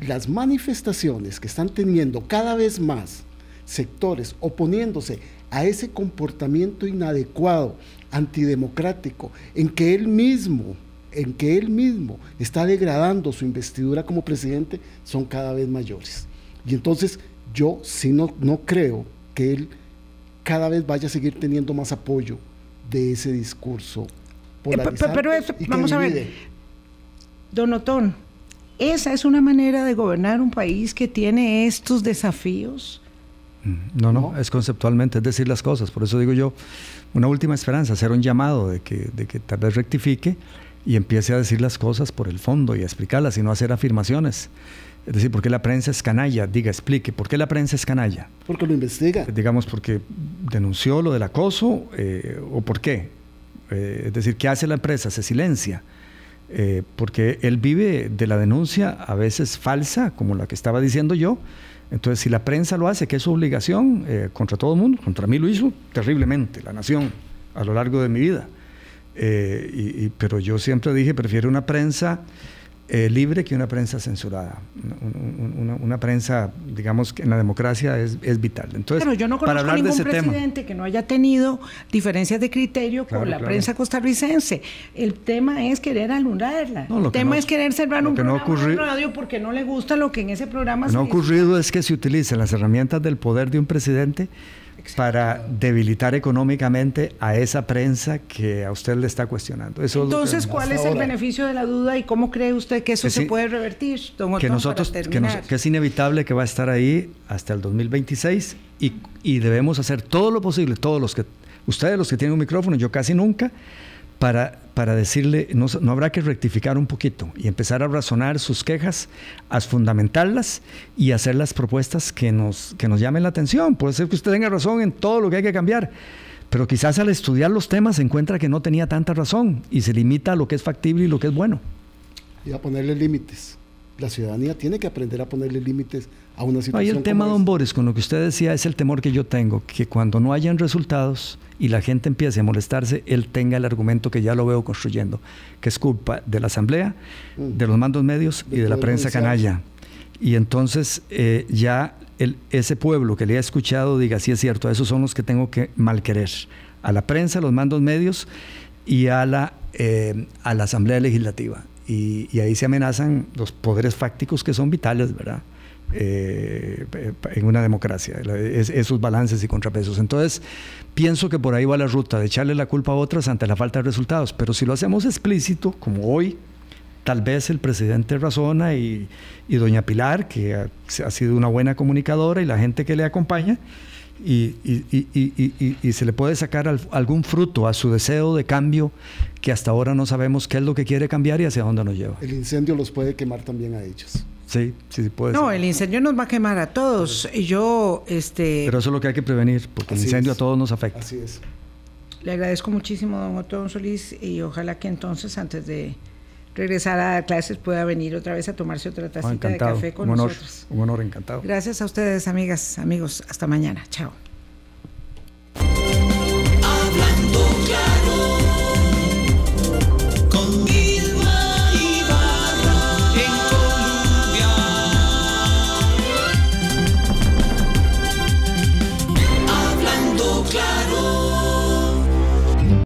las manifestaciones que están teniendo cada vez más sectores oponiéndose a ese comportamiento inadecuado, antidemocrático, en que él mismo, en que él mismo está degradando su investidura como presidente, son cada vez mayores. Y entonces yo sí no, no creo que él cada vez vaya a seguir teniendo más apoyo de ese discurso. Eh, pero, vamos a ver, Don Otón, esa es una manera de gobernar un país que tiene estos desafíos no, no, es conceptualmente, es decir las cosas. Por eso digo yo, una última esperanza, hacer un llamado de que, de que tal vez rectifique y empiece a decir las cosas por el fondo y a explicarlas y no hacer afirmaciones. Es decir, ¿por qué la prensa es canalla? Diga, explique, ¿por qué la prensa es canalla? Porque lo investiga. Digamos, porque denunció lo del acoso eh, o por qué. Eh, es decir, ¿qué hace la empresa? Se silencia. Eh, porque él vive de la denuncia a veces falsa, como la que estaba diciendo yo, entonces, si la prensa lo hace, que es su obligación, eh, contra todo el mundo, contra mí lo hizo terriblemente, la nación, a lo largo de mi vida. Eh, pero yo siempre dije, prefiero una prensa eh, libre que una prensa censurada. Una, prensa, digamos, que en la democracia es, vital. Entonces, yo no conozco para hablar ningún de ese presidente que no haya tenido diferencias de criterio con la prensa costarricense. El tema es querer alumbrarla. el tema es querer cerrar un programa de radio porque no le gusta lo que en ese programa se Lo que no ha ocurrido es que se utilicen las herramientas del poder de un presidente para debilitar económicamente a esa prensa que a usted le está cuestionando. Entonces, ¿cuál es el beneficio de la duda y cómo cree usted que eso se puede revertir? que nosotros, que, es inevitable que va a estar ahí hasta el 2026 y, y debemos hacer todo lo posible, todos los que, ustedes los que tienen un micrófono, yo casi nunca, para para decirle, no, no, habrá que rectificar un poquito y empezar a razonar sus quejas, a fundamentarlas y hacer las propuestas que nos, que nos llamen la atención. Puede ser que usted tenga razón en todo lo que hay que cambiar, pero quizás al estudiar los temas se encuentra que no tenía tanta razón y se limita a lo que es factible y lo que es bueno. Y a ponerle límites. La ciudadanía tiene que aprender a ponerle límites a una situación. Ahí el tema, don Boris, con lo que usted decía, es el temor que yo tengo, que cuando no hayan resultados y la gente empiece a molestarse, él tenga el argumento que ya lo veo construyendo, que es culpa de la Asamblea, mm. de los mandos medios y de la prensa canalla. Y entonces eh, ya el, ese pueblo que le ha escuchado diga, sí es cierto, esos son los que tengo que malquerer, a la prensa, a los mandos medios y a la, eh, a la Asamblea Legislativa. Y, y ahí se amenazan los poderes fácticos que son vitales, ¿verdad? Eh, en una democracia, esos balances y contrapesos. Entonces, pienso que por ahí va la ruta de echarle la culpa a otras ante la falta de resultados, pero si lo hacemos explícito, como hoy, tal vez el presidente razona y, doña Pilar, que ha, sido una buena comunicadora, y la gente que le acompaña, y, y, se le puede sacar algún fruto a su deseo de cambio que hasta ahora no sabemos qué es lo que quiere cambiar y hacia dónde nos lleva. El incendio los puede quemar también a ellos. Sí, sí, sí puede No, el incendio nos va a quemar a todos. Y yo, este. Pero eso es lo que hay que prevenir, porque el incendio a todos nos afecta. Así es. Le agradezco muchísimo, don Otto Solís, y ojalá que entonces, antes de regresar a clases, pueda venir otra vez a tomarse otra tacita de café con un nosotros. Un honor, encantado. Gracias a ustedes, amigas, amigos. Hasta mañana. Chao. Hablando.